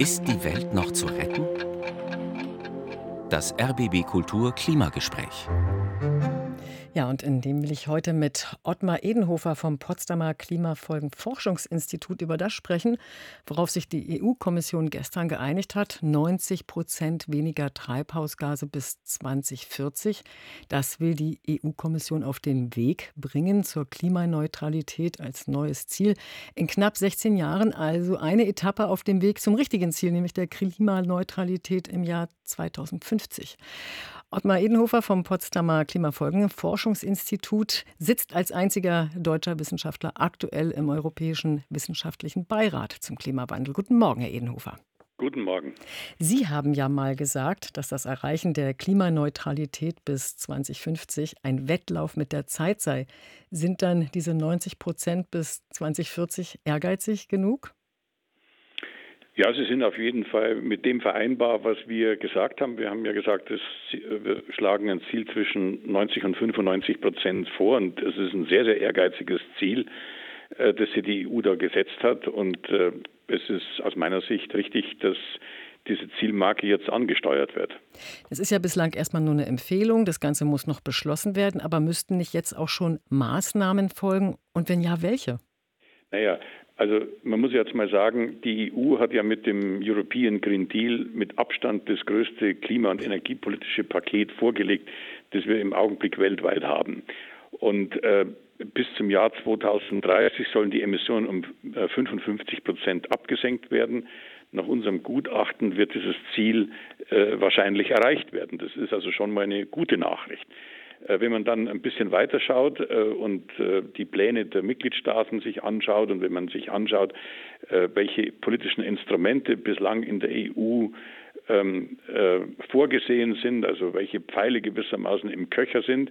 Ist die Welt noch zu retten? Das RBB Kultur Klimagespräch. Ja, und in dem will ich heute mit Ottmar Edenhofer vom Potsdamer Klimafolgenforschungsinstitut über das sprechen, worauf sich die EU-Kommission gestern geeinigt hat. 90 Prozent weniger Treibhausgase bis 2040. Das will die EU-Kommission auf den Weg bringen zur Klimaneutralität als neues Ziel. In knapp 16 Jahren also eine Etappe auf dem Weg zum richtigen Ziel, nämlich der Klimaneutralität im Jahr 2050. Ottmar Edenhofer vom Potsdamer Klimafolgenforschungsinstitut sitzt als einziger deutscher Wissenschaftler aktuell im Europäischen Wissenschaftlichen Beirat zum Klimawandel. Guten Morgen, Herr Edenhofer. Guten Morgen. Sie haben ja mal gesagt, dass das Erreichen der Klimaneutralität bis 2050 ein Wettlauf mit der Zeit sei. Sind dann diese 90 Prozent bis 2040 ehrgeizig genug? Ja, sie sind auf jeden Fall mit dem vereinbar, was wir gesagt haben. Wir haben ja gesagt, dass wir schlagen ein Ziel zwischen 90 und 95 Prozent vor und es ist ein sehr, sehr ehrgeiziges Ziel, äh, das sich die EU da gesetzt hat und äh, es ist aus meiner Sicht richtig, dass diese Zielmarke jetzt angesteuert wird. Es ist ja bislang erstmal nur eine Empfehlung, das Ganze muss noch beschlossen werden, aber müssten nicht jetzt auch schon Maßnahmen folgen und wenn ja, welche? Naja, also man muss jetzt mal sagen, die EU hat ja mit dem European Green Deal mit Abstand das größte klima- und energiepolitische Paket vorgelegt, das wir im Augenblick weltweit haben. Und äh, bis zum Jahr 2030 sollen die Emissionen um äh, 55 Prozent abgesenkt werden. Nach unserem Gutachten wird dieses Ziel äh, wahrscheinlich erreicht werden. Das ist also schon mal eine gute Nachricht. Äh, wenn man dann ein bisschen weiter schaut äh, und äh, die Pläne der Mitgliedstaaten sich anschaut und wenn man sich anschaut, welche politischen Instrumente bislang in der EU ähm, vorgesehen sind, also welche Pfeile gewissermaßen im Köcher sind,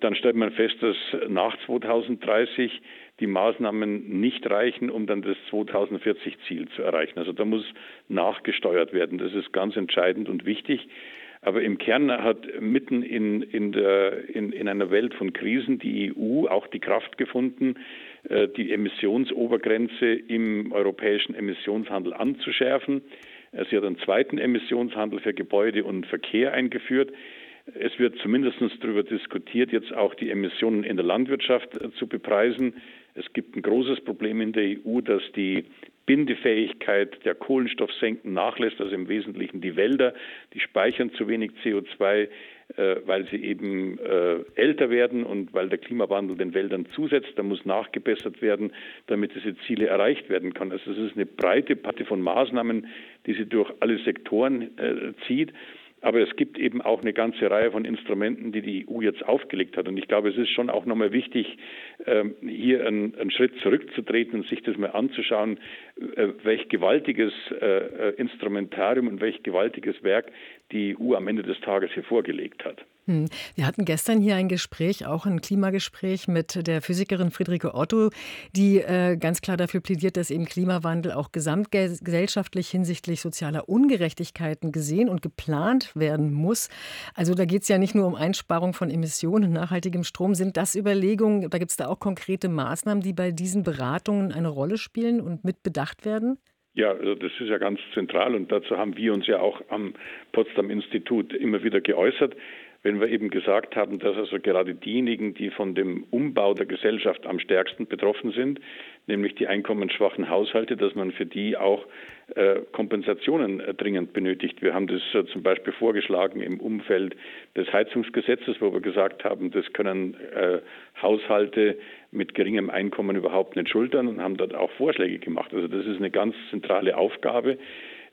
dann stellt man fest, dass nach 2030 die Maßnahmen nicht reichen, um dann das 2040-Ziel zu erreichen. Also da muss nachgesteuert werden. Das ist ganz entscheidend und wichtig. Aber im Kern hat mitten in, in, der, in, in einer Welt von Krisen die EU auch die Kraft gefunden, äh, die Emissionsobergrenze im europäischen Emissionshandel anzuschärfen. Äh, sie hat einen zweiten Emissionshandel für Gebäude und Verkehr eingeführt. Es wird zumindest darüber diskutiert, jetzt auch die Emissionen in der Landwirtschaft äh, zu bepreisen. Es gibt ein großes Problem in der EU, dass die Bindefähigkeit der Kohlenstoffsenken nachlässt, also im Wesentlichen die Wälder, die speichern zu wenig CO2, äh, weil sie eben äh, älter werden und weil der Klimawandel den Wäldern zusetzt. Da muss nachgebessert werden, damit diese Ziele erreicht werden können. Also es ist eine breite Patte von Maßnahmen, die sie durch alle Sektoren äh, zieht. Aber es gibt eben auch eine ganze Reihe von Instrumenten, die die EU jetzt aufgelegt hat. Und ich glaube, es ist schon auch nochmal wichtig, ähm, hier einen, Schritt zurückzutreten und sich das mal anzuschauen, äh, welch gewaltiges äh, Instrumentarium und welch gewaltiges Werk die EU am Ende des Tages hier vorgelegt hat. Hm. Wir hatten gestern hier ein Gespräch, auch ein Klimagespräch mit der Physikerin Friederike Otto, die äh, ganz klar dafür plädiert, dass eben Klimawandel auch gesamtgesellschaftlich hinsichtlich sozialer Ungerechtigkeiten gesehen und geplant werden muss. Also da geht es ja nicht nur um Einsparung von Emissionen nachhaltigem Strom. Sind das Überlegungen, da gibt es da auch konkrete Maßnahmen, die bei diesen Beratungen eine Rolle spielen und mit bedacht werden? Ja, also das ist ja ganz zentral und dazu haben wir uns ja auch am Potsdam Institut immer wieder geäußert wenn wir eben gesagt haben, dass also gerade diejenigen, die von dem Umbau der Gesellschaft am stärksten betroffen sind, nämlich die einkommensschwachen Haushalte, dass man für die auch äh, Kompensationen dringend benötigt. Wir haben das äh, zum Beispiel vorgeschlagen im Umfeld des Heizungsgesetzes, wo wir gesagt haben, das können äh, Haushalte mit geringem Einkommen überhaupt nicht schultern und haben dort auch Vorschläge gemacht. Also das ist eine ganz zentrale Aufgabe.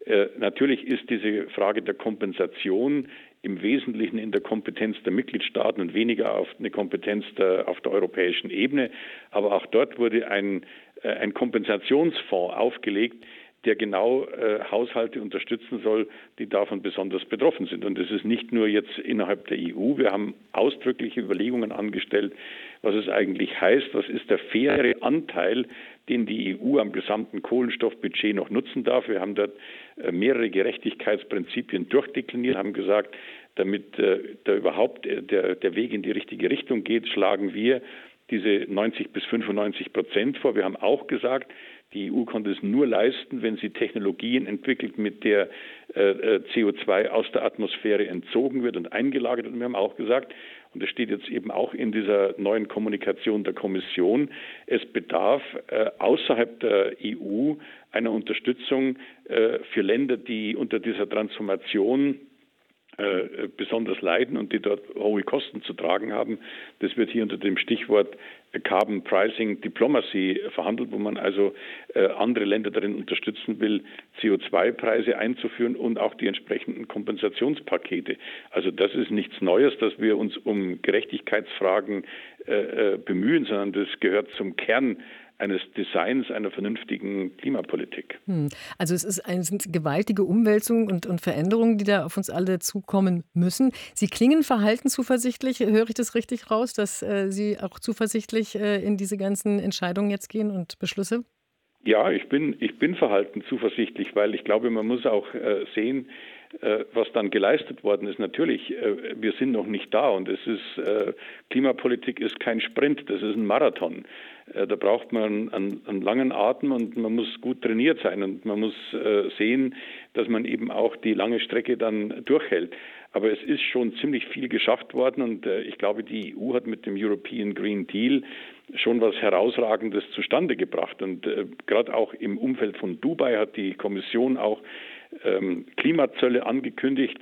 Äh, natürlich ist diese Frage der Kompensation im Wesentlichen in der Kompetenz der Mitgliedstaaten und weniger auf eine Kompetenz der, auf der europäischen Ebene. Aber auch dort wurde ein, äh, ein Kompensationsfonds aufgelegt, der genau äh, Haushalte unterstützen soll, die davon besonders betroffen sind. Und das ist nicht nur jetzt innerhalb der EU. Wir haben ausdrückliche Überlegungen angestellt, was es eigentlich heißt, was ist der faire Anteil, den die EU am gesamten Kohlenstoffbudget noch nutzen darf. Wir haben dort äh, mehrere Gerechtigkeitsprinzipien durchdekliniert, haben gesagt, damit äh, da überhaupt äh, der, Weg in die richtige Richtung geht, schlagen wir diese 90 bis 95 Prozent vor. Wir haben auch gesagt, Die EU konnte es nur leisten, wenn sie Technologien entwickelt, mit der äh, CO2 aus der Atmosphäre entzogen wird und eingelagert. Und wir haben auch gesagt, und das steht jetzt eben auch in dieser neuen Kommunikation der Kommission, es bedarf äh, außerhalb der EU einer Unterstützung äh, für Länder, die unter dieser Transformation äh, besonders leiden und die dort hohe Kosten zu tragen haben. Das wird hier unter dem Stichwort Carbon Pricing Diplomacy verhandelt, wo man also äh, andere Länder darin unterstützen will, CO2-Preise einzuführen und auch die entsprechenden Kompensationspakete. Also das ist nichts Neues, dass wir uns um Gerechtigkeitsfragen äh, bemühen, sondern das gehört zum Kern eines Designs einer vernünftigen Klimapolitik. Hm. Also es, ist eine, sind gewaltige Umwälzungen und, und, Veränderungen, die da auf uns alle zukommen müssen. Sie klingen verhalten zuversichtlich. Höre ich das richtig raus, dass äh, Sie auch zuversichtlich äh, in diese ganzen Entscheidungen jetzt gehen und Beschlüsse? Ja, ich bin, ich bin verhalten zuversichtlich, weil ich glaube, man muss auch äh, sehen, äh, was dann geleistet worden ist. Natürlich, wir sind noch nicht da und es ist, Klimapolitik ist kein Sprint, das ist ein Marathon. Da braucht man einen, einen, langen Atem und man muss gut trainiert sein und man muss sehen, dass man eben auch die lange Strecke dann durchhält. Aber es ist schon ziemlich viel geschafft worden und ich glaube, die EU hat mit dem European Green Deal schon was Herausragendes zustande gebracht. Und gerade auch im Umfeld von Dubai hat die Kommission auch Klimazölle angekündigt.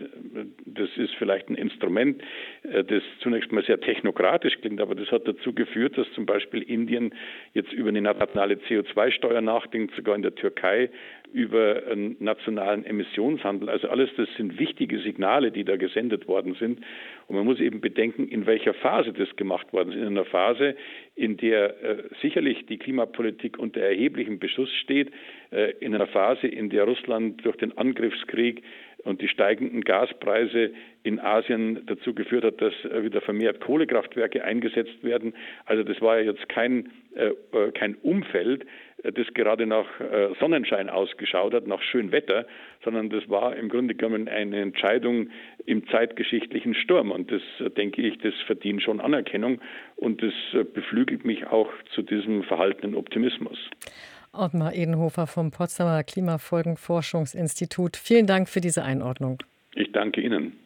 Das ist vielleicht ein Instrument, äh, das zunächst mal sehr technokratisch klingt, aber das hat dazu geführt, dass zum Beispiel Indien jetzt über eine nationale CO2-Steuer nachdenkt, sogar in der Türkei über einen nationalen Emissionshandel. Also alles das sind wichtige Signale, die da gesendet worden sind. Und man muss eben bedenken, in welcher Phase das gemacht worden ist. In einer Phase, in der äh, sicherlich die Klimapolitik unter erheblichem Beschuss steht, äh, in einer Phase, in der Russland durch den Angriffskrieg und die steigenden Gaspreise in Asien dazu geführt hat, dass äh, wieder vermehrt Kohlekraftwerke eingesetzt werden. Also das war ja jetzt kein, äh, äh kein Umfeld, das gerade nach äh, Sonnenschein ausgeschaut hat, nach schön Wetter, sondern das war im Grunde genommen eine Entscheidung im zeitgeschichtlichen Sturm. Und das, äh, denke ich, das verdient schon Anerkennung und das äh, beflügelt mich auch zu diesem verhaltenen Optimismus. Ottmar Edenhofer vom Potsdamer Klimafolgenforschungsinstitut. Vielen Dank für diese Einordnung. Ich danke Ihnen.